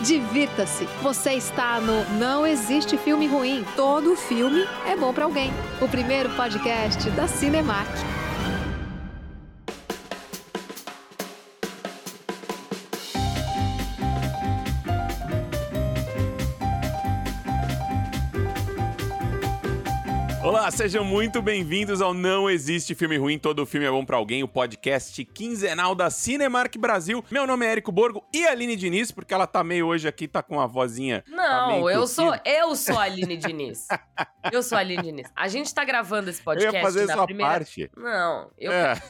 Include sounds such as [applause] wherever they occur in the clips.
divirta-se. Você está no Não Existe Filme Ruim. Todo filme é bom para alguém. O primeiro podcast da Cinemark. Olá, sejam muito bem-vindos ao Não Existe Filme Ruim, Todo Filme é Bom Pra Alguém, o podcast quinzenal da Cinemark Brasil. Meu nome é Érico Borgo e a Aline Diniz, porque ela tá meio hoje aqui, tá com a vozinha. tá Não, meio eu sou, eu sou a Aline Diniz. Eu sou a Aline Diniz. A gente tá gravando esse Eu podcast ia fazer na sua primeira... parte. Não, eu... É.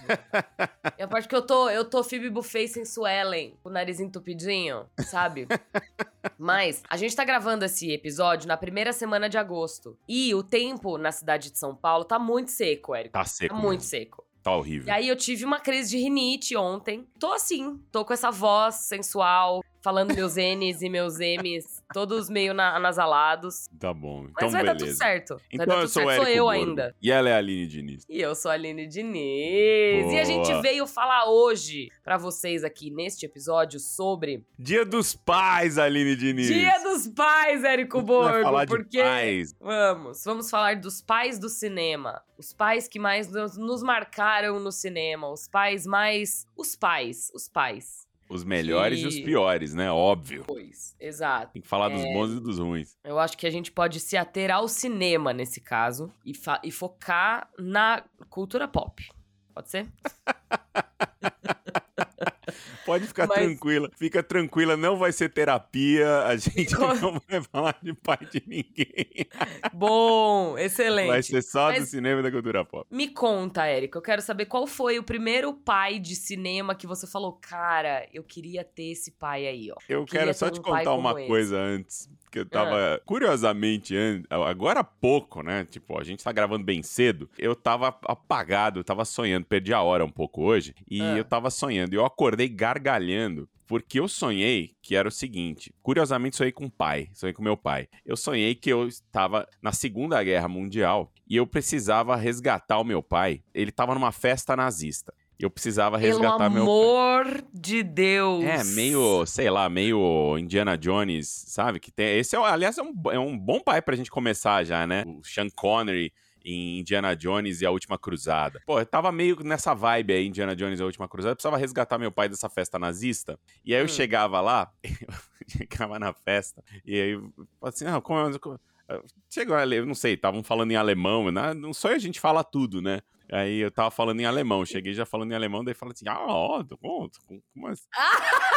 É a parte que eu tô, eu tô Phoebe Buffet sem Suelen, com o nariz entupidinho, sabe? [laughs] Mas a gente tá gravando esse episódio na primeira semana de agosto. E o tempo na cidade de São Paulo tá muito seco, Érico. Tá seco. Tá muito seco. Tá E horrível. aí eu tive uma crise de rinite ontem. Tô assim, tô com essa voz sensual, falando meus N's e meus M's, todos meio na- anasalados. Tá bom. Mas Então, vai dar tudo beleza. certo. vai Então dar eu tudo sou certo. Sou eu Borgo. ainda. E ela é a Aline Diniz. E eu sou a Aline Diniz. E a gente Boa. veio falar hoje pra vocês aqui neste episódio sobre Dia dos Pais, Aline Diniz. Dia dos Pais, Érico Borgo. falar de porque pais. Vamos, vamos falar dos pais do cinema. Os pais que mais nos marcaram no cinema. Os pais mais. Os pais, os pais. Os melhores e os Que- piores, né? Óbvio. Pois, exato. Tem que falar dos É. bons e dos ruins. Eu acho que a gente pode se ater ao cinema nesse caso e, e focar na cultura pop. Pode ser? [laughs] Pode ficar Mas- tranquila. Fica tranquila, não vai ser terapia. A gente não vai falar de pai de ninguém. Bom, [laughs] excelente. Vai ser só do Mas- cinema e da cultura pop. Me conta, Érica, eu quero saber qual foi o primeiro pai de cinema que você falou, cara, eu queria ter esse pai aí, ó. Eu Queria quero só te um pai contar uma esse. coisa antes. Que eu tava, curiosamente, an- agora há pouco, né? Tipo, a gente tá gravando bem cedo. Eu tava apagado, eu tava sonhando, perdi a hora um pouco hoje. E Ah. eu tava sonhando. E eu acordei gargalhando. Porque eu sonhei que era o seguinte. Curiosamente, sonhei com o pai. Sonhei com meu pai. Eu sonhei que eu estava na Segunda Guerra Mundial e eu precisava resgatar o meu pai. Ele tava numa festa nazista. Eu precisava Pelo resgatar meu pai. amor de Deus. É, meio, sei lá, meio Indiana Jones, sabe? Que tem. Esse, é, aliás, é um, é um bom pai pra gente começar já, né? O Sean Connery em Indiana Jones e a Última Cruzada. Pô, eu tava meio nessa vibe aí, Indiana Jones e a Última Cruzada. Eu precisava resgatar meu pai dessa festa nazista. E aí eu Hum. chegava lá, eu [laughs] chegava na festa, e aí eu assim, ah, como, é- como Chegou, eu não sei, estavam falando em alemão, né? não só a gente fala tudo, né? Aí eu tava falando em alemão, cheguei já falando em alemão, daí falou assim, ah, ó, como, como assim?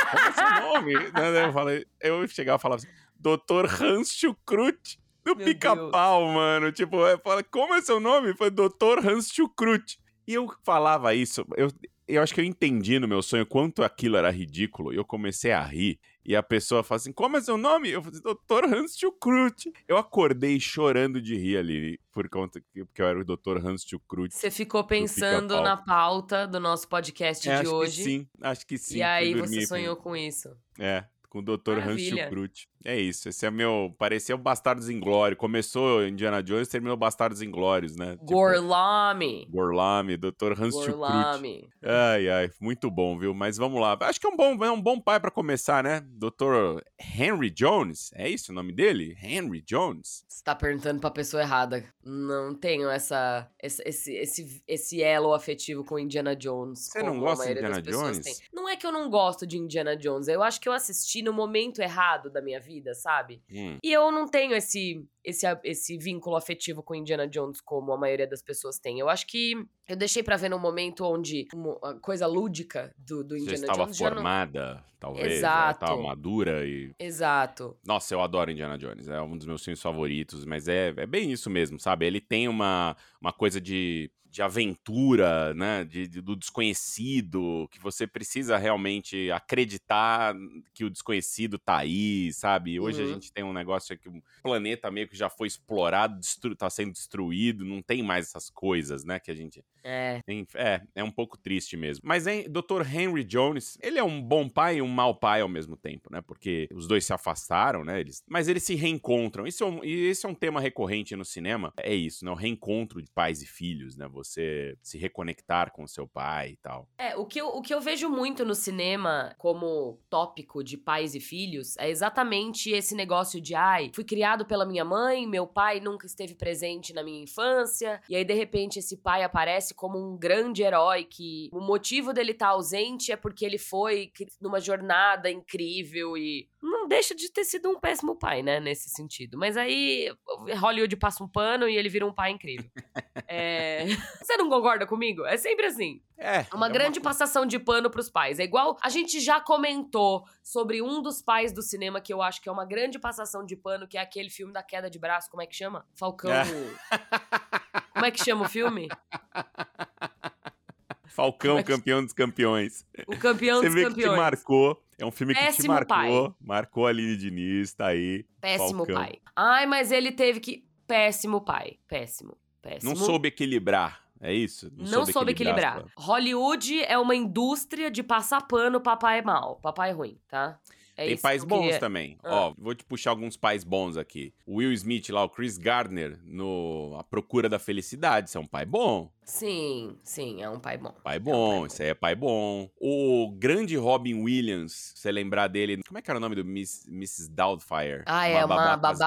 Como é seu nome? [laughs] Né, eu falei, eu chegava e falava assim, Dr. Hans Schukrut, do pica-pau, mano. Tipo, eu falei, como é seu nome? Foi Dr. Hans Schukrut. E eu falava isso, eu, eu acho que eu entendi no meu sonho quanto aquilo era ridículo, e eu comecei a rir. E a pessoa fala assim, como é seu nome? Eu falei, Dr. Hans Schukrut. Eu acordei chorando de rir ali, por conta que, porque eu era o Dr. Hans Schukrut. Você ficou pensando na pauta do nosso podcast É, de acho hoje. que sim, acho que sim. E aí você sonhou com isso. É, com o Dr. Hans Maravilha. Schukrut. É isso, esse é meu. Parecia o Bastardos Inglórios. Começou Indiana Jones, terminou Bastardos Inglórios, né? Tipo, Gorlami. Gorlami, Dr. Hans. Gorlami. Ai, ai, muito bom, viu? Mas vamos lá. Acho que é um bom, é um bom pai pra começar, né? Dr. Henry Jones. É isso o nome dele? Henry Jones. Você tá perguntando pra pessoa errada. Não tenho essa, esse, esse, esse, esse elo afetivo com Indiana Jones. Você não gosta de Indiana Jones? tem. Não é que eu não gosto de Indiana Jones. Eu acho que eu assisti no momento errado da minha vida, sabe? Hum. E eu não tenho esse, esse, esse vínculo afetivo com Indiana Jones como a maioria das pessoas tem. Eu acho que eu deixei pra ver num momento onde a coisa lúdica do, do Você Indiana estava Jones não. formada, talvez. já Exato. Estava madura e Exato. Nossa, eu adoro Indiana Jones, é um dos meus filmes favoritos, mas é, é bem isso mesmo, sabe? Ele tem uma, uma coisa de, de aventura, né? De, de- do desconhecido, que você precisa realmente acreditar que o desconhecido tá aí, sabe? Hoje a Uhum. gente tem um negócio que o planeta meio que já foi explorado, destru, tá sendo destruído, não tem mais essas coisas, né? Que a gente É. É, é um pouco triste mesmo. Mas hein, Dr. Henry Jones, ele é um bom pai e um mau pai ao mesmo tempo, né? Porque os dois se afastaram, né? Eles, mas eles se reencontram. Isso é um, e esse é um tema recorrente no cinema. É isso, né? O reencontro de pais e filhos, né? Você se reconectar com seu pai e tal. É, o que, eu, o que eu vejo muito no cinema como tópico de pais e filhos é exatamente esse negócio de, ai, fui criado pela minha mãe, meu pai nunca esteve presente na minha infância, e aí de repente esse pai aparece como um grande herói que o motivo dele estar tá ausente é porque ele foi numa jornada incrível e não deixa de ter sido um péssimo pai, né, nesse sentido. Mas aí Hollywood passa um pano e ele vira um pai incrível. é... [laughs] Você não concorda comigo? É sempre assim. É. Uma é grande uma... passação de pano pros pais. É igual a gente já comentou sobre um dos pais do cinema que eu acho que é uma grande passação de pano, que é aquele filme da queda de braço, como é que chama? Falcão. É. [laughs] Como é que chama o filme? Falcão, é que... campeão dos campeões. O campeão Você dos vê campeões. Que te marcou. É um filme Péssimo que te marcou. pai. Marcou a Aline Diniz, tá aí. Péssimo Falcão. pai. Ai, mas ele teve que. Péssimo pai. Péssimo. Péssimo. Não soube equilibrar. É isso? Não, soube, soube equilibrar. equilibrar. Hollywood é uma indústria de passar pano, papai é mal, papai é ruim, tá? É Tem isso pais que bons queria- também. Ah. Ó, vou te puxar alguns pais bons aqui. O Will Smith lá, o Chris Gardner, no A Procura da Felicidade. Isso é um pai bom. Sim, sim, é um pai bom. Pai É um bom, pai isso aí é pai bom. O grande Robin Williams, se você lembrar dele. Como é que era o nome do Miss, Mrs. Doubtfire? Ah, é uma babá, quase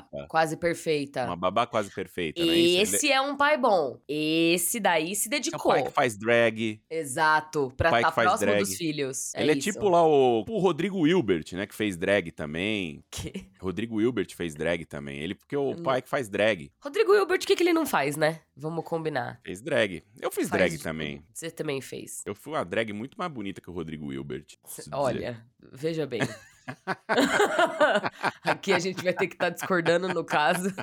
perfeita. quase perfeita. Uma babá quase perfeita, né? Isso, Esse é um pai bom. Esse daí se ele é o dedicou. pai que faz drag. Exato, pra estar faz próximo drag. dos filhos. ele é isso. tipo lá o, o Rodrigo Wilbert, né? Que fez drag também. Que- Rodrigo Wilbert fez drag também. Ele porque é o Eu pai que faz drag. Rodrigo Hilbert, o que, que ele não faz, né? Vamos combinar. Fez drag. Eu fiz Faz drag de também. Você também fez. Eu fui uma drag muito mais bonita que o Rodrigo Wilbert. preciso dizer. Olha, veja bem. [laughs] [laughs] Aqui a gente vai ter que estar discordando no caso.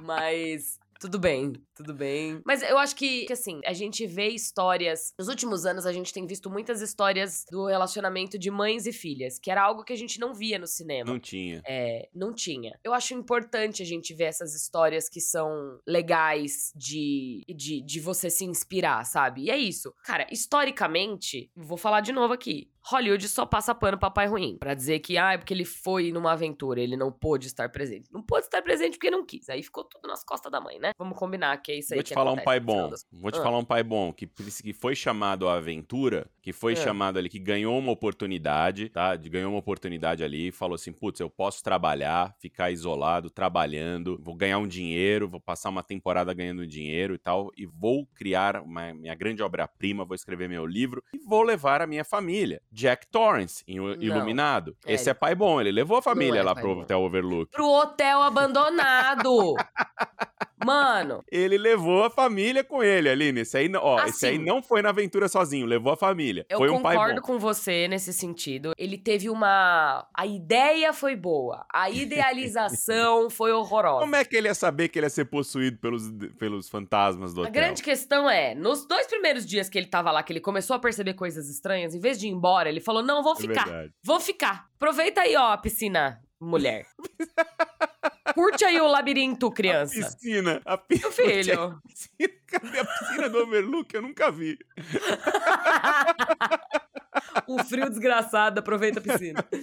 Mas tudo bem, tudo bem. Mas eu acho que, que, assim, a gente vê histórias. Nos últimos anos, a gente tem visto muitas histórias do relacionamento de mães e filhas, que era algo que a gente não via no cinema. Não tinha. É, não tinha. Eu acho importante a gente ver essas histórias que são legais de, de, de você se inspirar, sabe? E é isso. Cara, historicamente, vou falar de novo aqui. Hollywood só passa pano pra pai ruim. Pra dizer que, ah, é porque ele foi numa aventura, ele não pôde estar presente. Não pôde estar presente porque não quis. Aí ficou tudo nas costas da mãe, né? Vamos combinar que é isso aí Vou te falar um acontece pai no final bom. das- Vou te Ah. falar um pai bom que, que foi chamado à aventura, que foi Ah. chamado ali, que ganhou uma oportunidade, tá? De- Ganhou uma oportunidade ali e falou assim: putz, eu posso trabalhar, ficar isolado, trabalhando, vou ganhar um dinheiro, vou passar uma temporada ganhando dinheiro e tal, e vou criar uma, minha grande obra-prima, vou escrever meu livro e vou levar a minha família. Jack Torrance, em Não. Iluminado. É. Esse é pai bom, ele levou a família é lá pai pro bom. Hotel Overlook. Pro hotel abandonado! [laughs] Mano, Ele levou a família com ele, Aline. Esse aí, não- ó, esse aí Assim. não foi na aventura sozinho, levou a família. Eu foi um pai concordo bom. com você nesse sentido. Ele teve uma. A ideia foi boa, a [laughs] idealização foi horrorosa. Como é que ele ia saber que ele ia ser possuído pelos, pelos fantasmas do A hotel? grande questão é, nos dois primeiros dias que ele tava lá, que ele começou a perceber coisas estranhas, em vez de ir embora, ele falou: Não, vou É ficar. verdade. Vou ficar. Aproveita aí, ó, a piscina, mulher. [laughs] Curte aí o labirinto, criança. Piscina. A pi... Meu filho. [laughs] Piscina, cadê a piscina do Overlook? Eu nunca vi. [laughs] um frio desgraçado, aproveita a piscina. [laughs]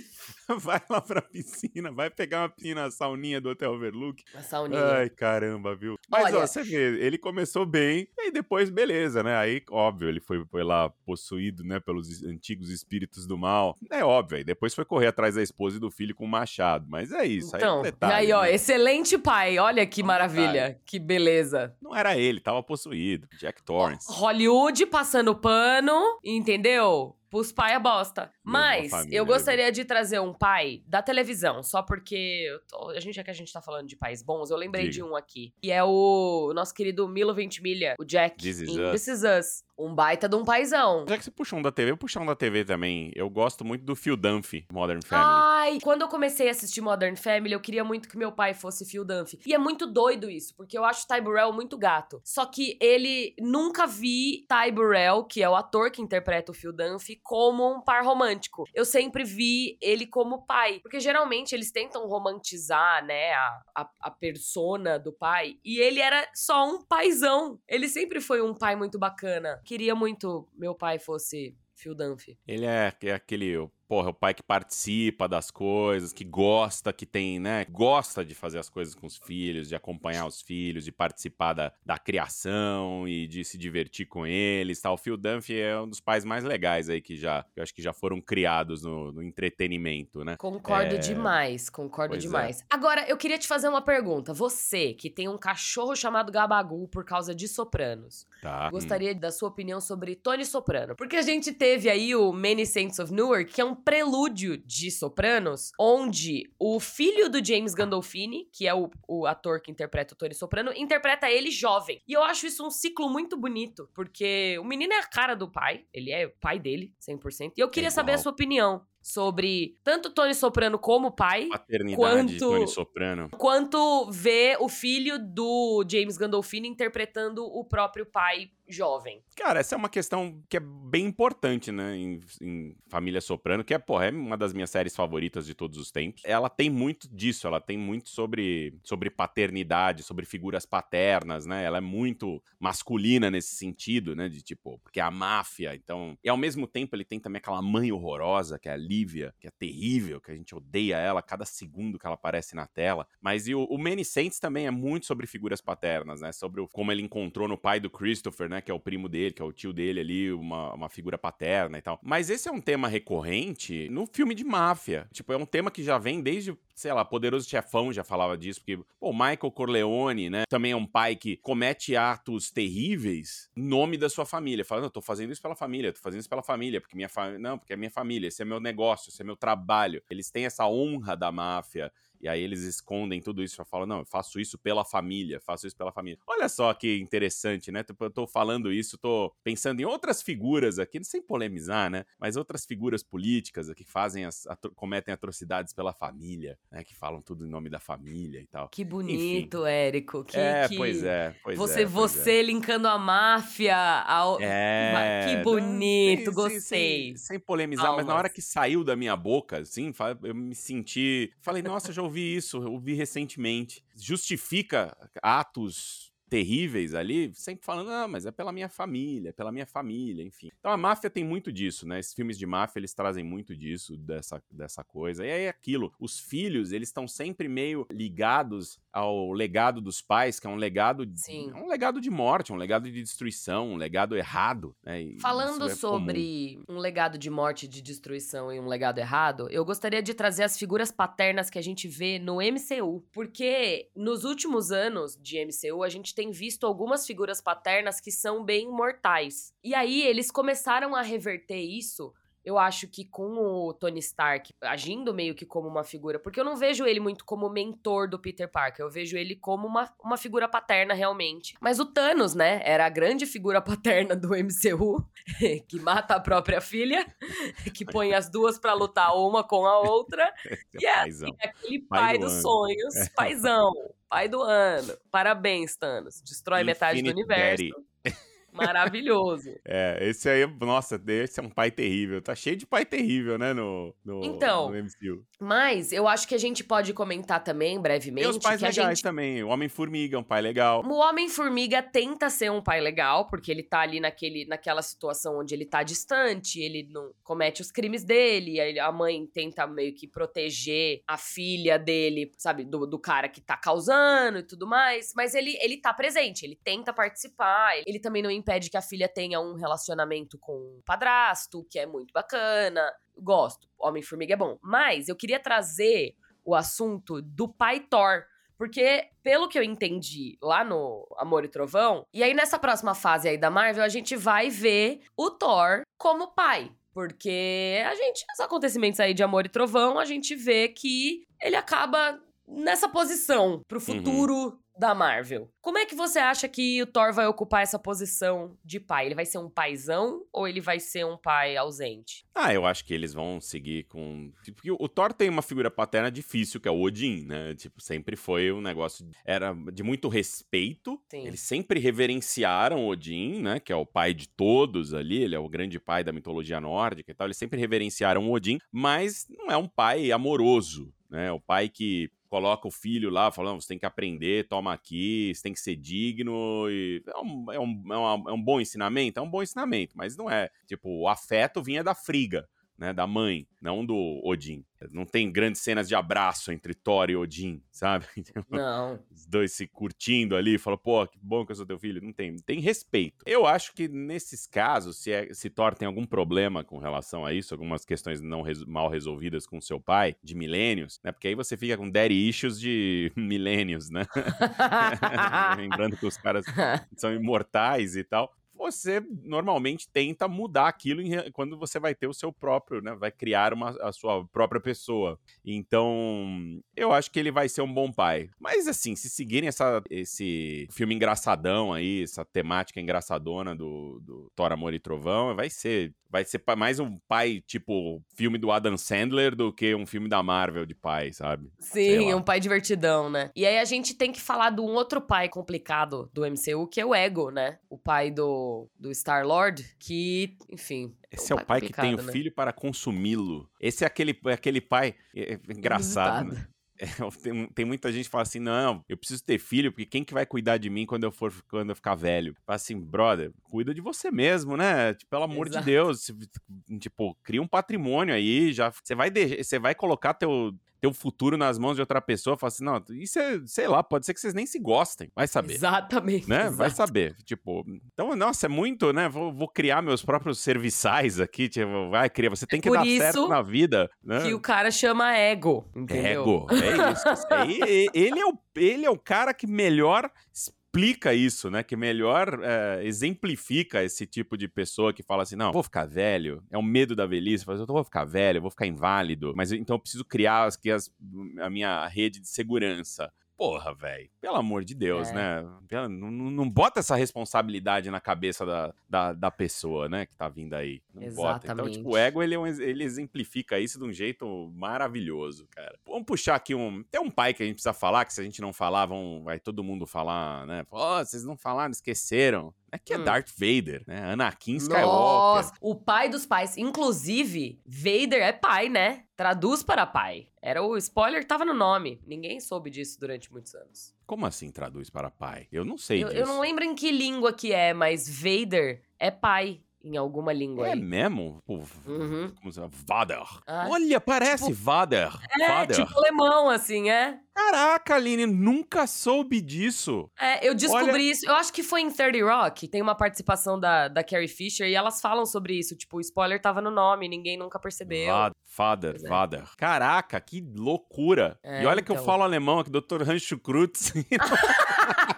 Vai lá pra piscina, vai pegar uma piscina, a sauninha do Hotel Overlook. A sauninha. Ai, caramba, viu? Mas, Olha- ó, você vê, ele começou bem, e depois, beleza, né? Aí, óbvio, ele foi, foi lá possuído, né, pelos antigos espíritos do mal. É óbvio, aí depois foi correr atrás da esposa e do filho com um machado. Mas é isso, aí é Então, um e detalhe. aí, ó, né? excelente pai. Olha que maravilha, que beleza. Não era ele, tava possuído. Jack Torrance. Hollywood passando pano, entendeu? Pros pai a bosta. Levou a Mas família, eu gostaria de trazer um pai da televisão, só porque tô- a gente, já que a gente tá falando de pais bons, eu lembrei Diga. de um aqui. E é o nosso querido Milo Ventimiglia, o Jack. This Is. This Is Us. Um baita de um paizão. Já que você puxou um da TV, eu puxar um da TV também. Eu gosto muito do Phil Dunphy, Modern Family. Ai, quando eu comecei a assistir Modern Family, eu queria muito que meu pai fosse Phil Dunphy. E é muito doido isso, porque eu acho Ty Burrell muito gato. Só que ele nunca vi Ty Burrell, que é o ator que interpreta o Phil Dunphy, como um par romântico. Eu sempre vi ele como pai, porque geralmente eles tentam romantizar, né, a, a, a persona do pai, e ele era só um paizão. Ele sempre foi um pai muito bacana. Queria muito meu pai fosse Phil Dunphy. Ele é, é aquele porra, o pai que participa das coisas, que gosta, que tem, né? Gosta de fazer as coisas com os filhos, de acompanhar os filhos, de participar da, da criação e de se divertir com eles. Tal. O Phil Dunphy é um dos pais mais legais aí que já, eu acho que já foram criados no, no entretenimento, né? Concordo é... demais, concordo pois é. demais. É. Agora, eu queria te fazer uma pergunta. Você, que tem um cachorro chamado Gabagu por causa de Sopranos, tá. gostaria hum. da sua opinião sobre Tony Soprano. Porque a gente teve aí o Many Saints of Newark, que é um prelúdio de Sopranos, onde o filho do James Gandolfini, que é o, o ator que interpreta o Tony Soprano, interpreta ele jovem. E eu acho isso um ciclo muito bonito, porque o menino é a cara do pai, ele é o pai dele, 100%. E eu queria é saber a sua opinião sobre tanto Tony Soprano como pai, Paternidade quanto Tony Soprano, quanto ver o filho do James Gandolfini interpretando o próprio pai jovem. Cara, essa é uma questão que é bem importante, né, em, em, Família Soprano, que é, porra, é uma das minhas séries favoritas de todos os tempos. Ela tem muito disso, ela tem muito sobre, sobre paternidade, sobre figuras paternas, né, ela é muito masculina nesse sentido, né, de tipo, porque é a máfia, então... E ao mesmo tempo ele tem também aquela mãe horrorosa, que é a Lívia, que é terrível, que a gente odeia ela cada segundo que ela aparece na tela. Mas e o, o Saints também é muito sobre figuras paternas, né, sobre o, como ele encontrou no pai do Christopher, né, que é o primo dele, que é o tio dele ali, uma, uma figura paterna e tal. Mas esse é um tema recorrente no filme de máfia. Tipo, é um tema que já vem desde sei lá, Poderoso Chefão já falava disso, porque, pô, Michael Corleone, né, também é um pai que comete atos terríveis em nome da sua família. Fala, não, eu tô fazendo isso pela família, tô fazendo isso pela família, porque minha família, não, porque é minha família, esse é meu negócio, esse é meu trabalho. Eles têm essa honra da máfia, e aí eles escondem tudo isso e falam, não, eu faço isso pela família, faço isso pela família. Olha só que interessante, né? Tipo, eu tô falando isso, tô pensando em outras figuras aqui, sem polemizar, né? Mas outras figuras políticas que fazem as, atro cometem atrocidades pela família, né? Que falam tudo em nome da família e tal. Que bonito, Enfim. Érico. Que, é, que... pois é, pois você, é. Pois você é. linkando a máfia ao... É. Que bonito, não, gostei. Sem, sem, sem polemizar, Almas. mas na hora que saiu da minha boca, assim, eu me senti... Falei, nossa, já ouvi isso, ouvi recentemente. Justifica atos terríveis ali, sempre falando, ah, mas é pela minha família, pela minha família, enfim. Então a máfia tem muito disso, né? Esses filmes de máfia, eles trazem muito disso, dessa, dessa coisa. E aí é aquilo, os filhos, eles estão sempre meio ligados ao legado dos pais, que é um legado, Sim. É um legado de morte, um legado de destruição, um legado errado, né? Falando é sobre comum. um legado de morte, de destruição e um legado errado, eu gostaria de trazer as figuras paternas que a gente vê no MCU, porque nos últimos anos de MCU a gente tem visto algumas figuras paternas que são bem mortais. E aí eles começaram a reverter isso eu acho que com o Tony Stark agindo meio que como uma figura, porque eu não vejo ele muito como mentor do Peter Parker, eu vejo ele como uma, uma figura paterna realmente. Mas o Thanos, né, era a grande figura [laughs] paterna do MCU, [laughs] que mata a própria filha, [laughs] que põe as duas para lutar uma com a outra, e é, assim, aquele pai, pai do dos sonhos, é. paizão, pai do ano. Parabéns, Thanos. Destrói Infinite metade do universo. Daddy. Maravilhoso. É, esse aí, nossa, esse é um pai terrível. Tá cheio de pai terrível, né, no, no, então, no MCU. Mas eu acho que a gente pode comentar também, brevemente. Tem os pais legais gente... também. O Homem-Formiga é um pai legal. O Homem-Formiga tenta ser um pai legal, porque ele tá ali naquele, naquela situação onde ele tá distante, ele não comete os crimes dele, a mãe tenta meio que proteger a filha dele, sabe, do, do cara que tá causando e tudo mais. Mas ele, ele tá presente, ele tenta participar, ele também não impede que a filha tenha um relacionamento com o padrasto, que é muito bacana. Gosto. Homem-Formiga é bom. Mas eu queria trazer o assunto do pai Thor. Porque, pelo que eu entendi lá no Amor e Trovão, e aí nessa próxima fase aí da Marvel, a gente vai ver o Thor como pai. Porque a gente, os acontecimentos aí de Amor e Trovão, a gente vê que ele acaba nessa posição pro uhum. futuro uhum da Marvel. Como é que você acha que o Thor vai ocupar essa posição de pai? Ele vai ser um paizão ou ele vai ser um pai ausente? Ah, eu acho que eles vão seguir com. Porque o Thor tem uma figura paterna difícil, que é o Odin, né? Tipo, sempre foi um negócio. Era de muito respeito. Sim. Eles sempre reverenciaram Odin, né? Que é o pai de todos ali. Ele é o grande pai da mitologia nórdica e tal. Eles sempre reverenciaram Odin, mas não é um pai amoroso, né? O pai que coloca o filho lá, falando, você tem que aprender, toma aqui, você tem que ser digno. E é, um, é, um, é, uma- é um bom ensinamento? É um bom ensinamento, mas não é. Tipo, o afeto vinha da Friga, né? Da mãe, não do Odin. Não tem grandes cenas de abraço entre Thor e Odin, sabe? [laughs] Não. Os dois se curtindo ali, fala, pô, que bom que eu sou teu filho. Não tem, tem respeito. Eu acho que nesses casos, se, é, se Thor tem algum problema com relação a isso, algumas questões não res- mal resolvidas com seu pai, de milênios, né? Porque aí você fica com daddy issues de [laughs] milênios, né? [laughs] Lembrando que os caras são imortais e tal. Você normalmente tenta mudar aquilo em quando você vai ter o seu próprio, né? Vai criar uma, a sua própria pessoa. Então, eu acho que ele vai ser um bom pai. Mas assim, se seguirem essa, esse filme engraçadão aí, essa temática engraçadona do, do Thor, Amor e Trovão, vai ser. Vai ser mais um pai, tipo, filme do Adam Sandler do que um filme da Marvel de pai, sabe? Sim, um pai divertidão, né? E aí a gente tem que falar de um outro pai complicado do MCU, que é o Ego, né? O pai do, do Star-Lord, que, enfim... Esse é o pai que tem o né? filho para consumi-lo. Esse é aquele, é aquele pai. É, é engraçado, né? [laughs] É, tem, tem muita gente que fala assim: não, eu preciso ter filho, porque quem que vai cuidar de mim quando eu for quando eu ficar velho? Fala assim, brother, cuida de você mesmo, né? Tipo, pelo amor Exato. de Deus. Tipo, cria um patrimônio aí, já. Você vai, de- você vai colocar teu, teu futuro nas mãos de outra pessoa. Fala assim, não, isso é, sei lá, pode ser que vocês nem se gostem. Vai saber Exatamente. né? Vai exato. saber. Tipo, então, nossa, é muito, né? Vou, vou criar meus próprios serviçais aqui. Tipo, vai criar. Você tem que Por dar certo na vida, né? Que o cara chama Ego, entendeu? Ego, é isso. [laughs] E- ele, é o, ele é o cara que melhor explica isso, né? Que melhor é, exemplifica esse tipo de pessoa que fala assim: não, vou ficar velho, é o medo da velhice. Fala, assim, eu vou ficar velho, vou ficar inválido, mas então eu preciso criar as, as- a minha rede de segurança. Porra, velho. Pelo amor de Deus, É. né? Não, não- bota essa responsabilidade na cabeça da, da, da pessoa, né? Que tá vindo aí. Não bota. Então, Exatamente. tipo, o ego, ele, é ele exemplifica isso de um jeito maravilhoso, cara. Vamos puxar aqui um... Tem um pai que a gente precisa falar, que se a gente não falar, vão, vai todo mundo falar, né? Pô, vocês não falaram, esqueceram. É que é Hum. Darth Vader, né? Anakin Skywalker. Nossa, o pai dos pais. Inclusive, Vader é pai, né? Traduz para pai. Era o spoiler, tava no nome. Ninguém soube disso durante muitos anos. Como assim traduz para pai? Eu não sei Eu, disso. eu não lembro em que língua que é, mas Vader é pai em alguma língua É aí. mesmo? Pô, Uhum. como se chama? Vader. Ah, Olha, parece Vader. É, Vader. tipo alemão, assim, é? Caraca, Aline, nunca soube disso. É, eu descobri Olha- isso. Eu acho que foi em 30 Rock. Tem uma participação da, da Carrie Fisher e elas falam sobre isso. Tipo, o spoiler tava no nome, ninguém nunca percebeu. Va- Vader, é. Vader. Caraca, que loucura. É, e olha que eu então. falo alemão aqui, Dr. Rancho Krutz. [laughs] [laughs]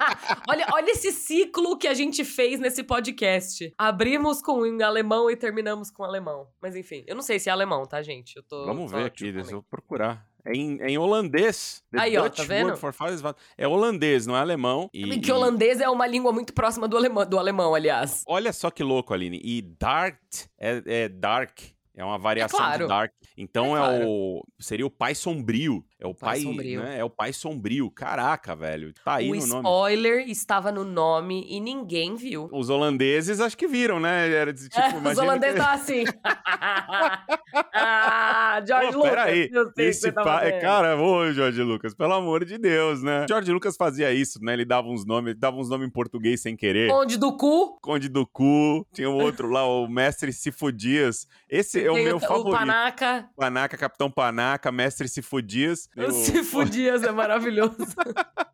olha, olha esse ciclo que a gente fez nesse podcast. Abrimos com em alemão e terminamos com alemão. Mas enfim, eu não sei se é alemão, tá, gente? Eu tô. Vamos ver aqui, deixa eu procurar. É em, é em holandês. The Aí, ó, Dutch tá vendo? É holandês, não é alemão. E, Que holandês é uma língua muito próxima do alemão, do alemão aliás. Olha só que louco, Aline. E Dart é, é dark. É uma variação claro. de dark. Então É é, claro. o. Seria o pai sombrio. É o Pai pai. sombrio. né? É o pai sombrio. Caraca, velho. Tá aí o no nome. spoiler estava no nome e ninguém viu. Os holandeses acho que viram, né? Era de, tipo, É, [laughs] os holandeses que- assim. [laughs] ah, George Pô, Lucas. peraí, Esse tá pa... fazendo. Cara, ô, Jorge Lucas, pelo amor de Deus, né? Jorge Lucas fazia isso, né? Ele dava uns nomes, dava uns nomes em português sem querer. Onde do cu, Conde do Cu, tinha o outro lá, o Mestre Sifudias. Esse é o tem meu o, favorito. o Panaca. Panaca, Capitão Panaca, Mestre Sifudias. O Cifu Dias é maravilhoso. [laughs]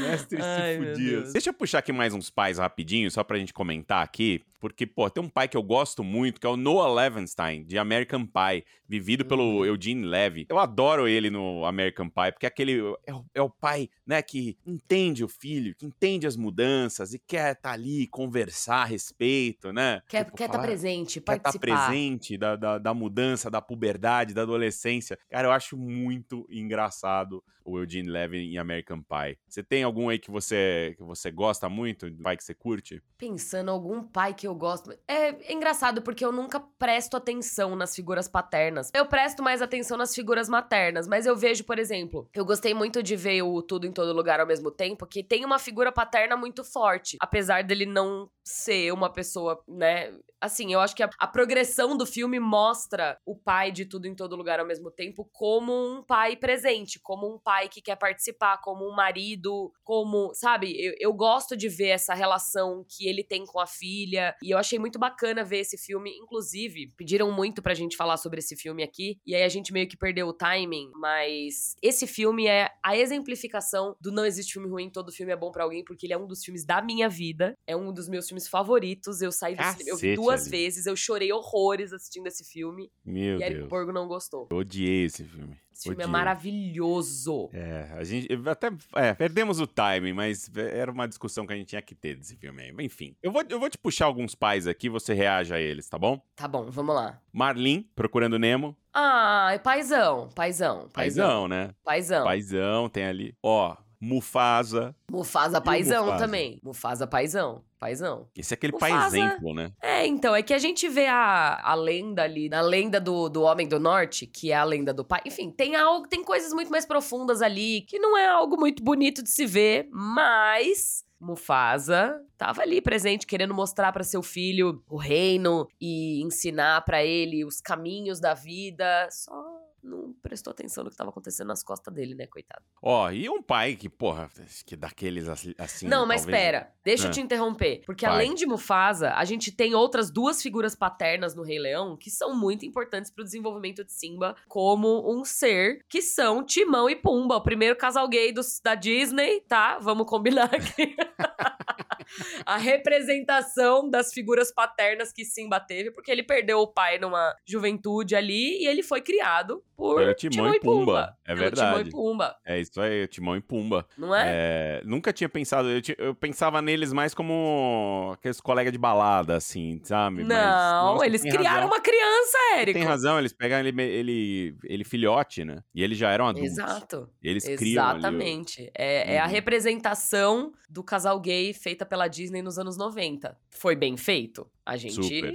Mestre Ai, Cifudias. Deus. Deixa eu puxar aqui mais uns pais rapidinho, só pra gente comentar aqui. Porque, pô, tem um pai que eu gosto muito, que é o Noah Levenstein, de American Pie, vivido pelo Uhum. Eugene Levy. Eu adoro ele no American Pie, porque aquele é o, é o pai, né, que entende o filho, que entende as mudanças e quer estar ali, conversar a respeito, né? Quer Tipo, quer estar falar- presente, quer estar participar. presente da, da, da mudança, da puberdade, da adolescência. Cara, eu acho muito engraçado o Eugene Levy em American Pie. Você tem algum aí que você, que você gosta muito, pai que você curte? Pensando algum pai que eu gosto. É, é engraçado porque eu nunca presto atenção nas figuras paternas. Eu presto mais atenção nas figuras maternas, mas eu vejo, por exemplo, eu gostei muito de ver o Tudo em Todo Lugar ao mesmo tempo, que tem uma figura paterna muito forte, apesar dele não ser uma pessoa, né? Assim, eu acho que a, a progressão do filme mostra o pai de Tudo em Todo Lugar ao mesmo tempo como um pai presente, como um pai que quer participar, como um marido, como, sabe? Eu, eu gosto de ver essa relação que ele tem com a filha, e eu achei muito bacana ver esse filme. Inclusive, pediram muito pra gente falar sobre esse filme aqui, e aí a gente meio que perdeu o timing, mas esse filme é a exemplificação do não existe filme ruim, todo filme é bom pra alguém, porque ele é um dos filmes da minha vida, é um dos meus filmes favoritos. Eu saí do cinema, eu vi Cacete, duas Ali. vezes, eu chorei horrores assistindo esse filme, Meu e Eric Deus. Borgo não gostou. Eu odiei esse filme. Esse filme é maravilhoso. É, a gente até é, perdemos o timing, mas era uma discussão que a gente tinha que ter desse filme aí. Enfim, eu vou, eu vou te puxar alguns pais aqui, você reage a eles, tá bom? Tá bom, vamos lá. Marlin, Procurando Nemo. Ah, é paizão, paizão, paizão, Paizão, né? paizão. Paizão, tem ali. Ó, Mufasa. Mufasa paizão Mufasa? também. Mufasa paizão, paizão. Esse é aquele pai Mufasa- exemplo, né? É, então, é que a gente vê a, a lenda ali, na lenda do, do Homem do Norte, que é a lenda do pai. Enfim, tem algo, tem coisas muito mais profundas ali, que não é algo muito bonito de se ver, mas Mufasa tava ali presente, querendo mostrar pra seu filho o reino e ensinar pra ele os caminhos da vida. Só não prestou atenção no que tava acontecendo nas costas dele, né, coitado. Ó, e um pai que, porra, que daqueles assim. Não, mas talvez- pera, deixa eu Ah. te interromper. Porque Vai. além de Mufasa, a gente tem outras duas figuras paternas no Rei Leão que são muito importantes pro desenvolvimento de Simba como um ser, que são Timão e Pumba, o primeiro casal gay dos- da Disney, tá? Vamos combinar aqui. [laughs] a representação das figuras paternas que Simba teve, porque ele perdeu o pai numa juventude ali e ele foi criado por Pelo Timão e Pumba, é Pelo verdade. Timão e Pumba, É isso aí, Timão e Pumba. não é? É, nunca tinha pensado, eu, eu pensava neles mais como aqueles colegas de balada, assim, sabe? Mas, Não, nossa, eles criaram razão. uma criança, Érico. Tem razão, eles pegaram ele, ele, ele filhote, né? E eles já eram adultos. Exato. Eles criam ali o- Exatamente. É, é a Uhum. representação do casal gay feita pela Disney nos anos 90. Foi bem feito? A gente. Super.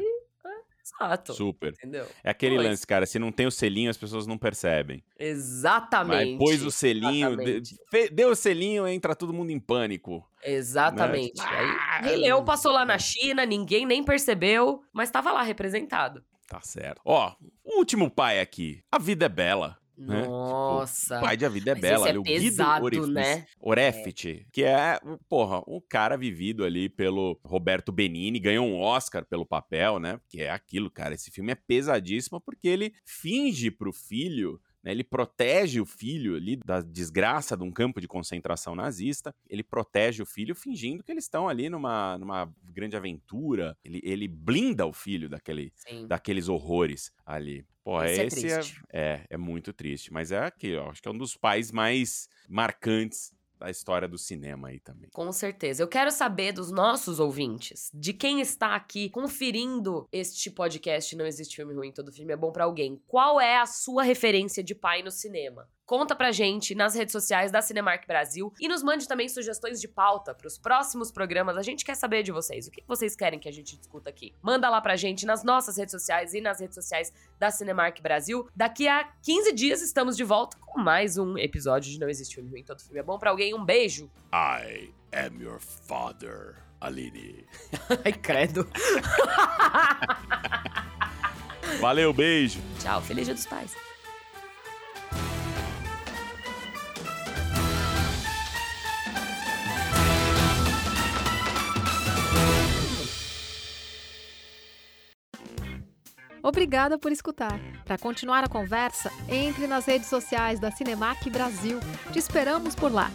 É, Exato. Super. Entendeu? É aquele Pois. lance, cara, se não tem o selinho, as pessoas não percebem. Exatamente. Mas pôs o selinho, de- deu o selinho, entra todo mundo em pânico. Exatamente. Né? Aí, Ah, Rei Leão passou lá na China, ninguém nem percebeu, mas tava lá representado. Tá certo. Ó, o último pai aqui. A vida é bela. Né? Tipo, Nossa. O pai de A Vida é Mas Bela, é ali, o Guido pesado, Orefis- né? Orefit, que é, porra, um cara vivido ali pelo Roberto Benini, ganhou um Oscar pelo papel, né? Que é aquilo, cara. Esse filme é pesadíssimo porque ele finge pro filho. Né, ele protege o filho ali da desgraça de um campo de concentração nazista. Ele protege o filho fingindo que eles estão ali numa, numa grande aventura. Ele, ele blinda o filho daquele, Sim. daqueles horrores ali. Pô, Esse é esse é, triste. é, é muito triste. Mas é aqui, ó. Acho que é um dos pais mais marcantes da história do cinema aí também. Com certeza. Eu quero saber dos nossos ouvintes, de quem está aqui conferindo este podcast Não Existe Filme Ruim, Todo Filme é Bom pra Alguém. Qual é a sua referência de pai no cinema? Conta pra gente nas redes sociais da Cinemark Brasil e nos mande também sugestões de pauta pros próximos programas. A gente quer saber de vocês. O que vocês querem que a gente discuta aqui? Manda lá pra gente nas nossas redes sociais e nas redes sociais da Cinemark Brasil. Daqui a 15 dias estamos de volta com mais um episódio de Não Existe Filme Ruim, Todo Filme é Bom pra Alguém. Um beijo. I am your father, Aline. [laughs] Ai, credo. Valeu, beijo. Tchau, feliz dia dos pais. Obrigada por escutar. Para continuar a conversa, entre nas redes sociais da Cinemac Brasil. Te esperamos por lá.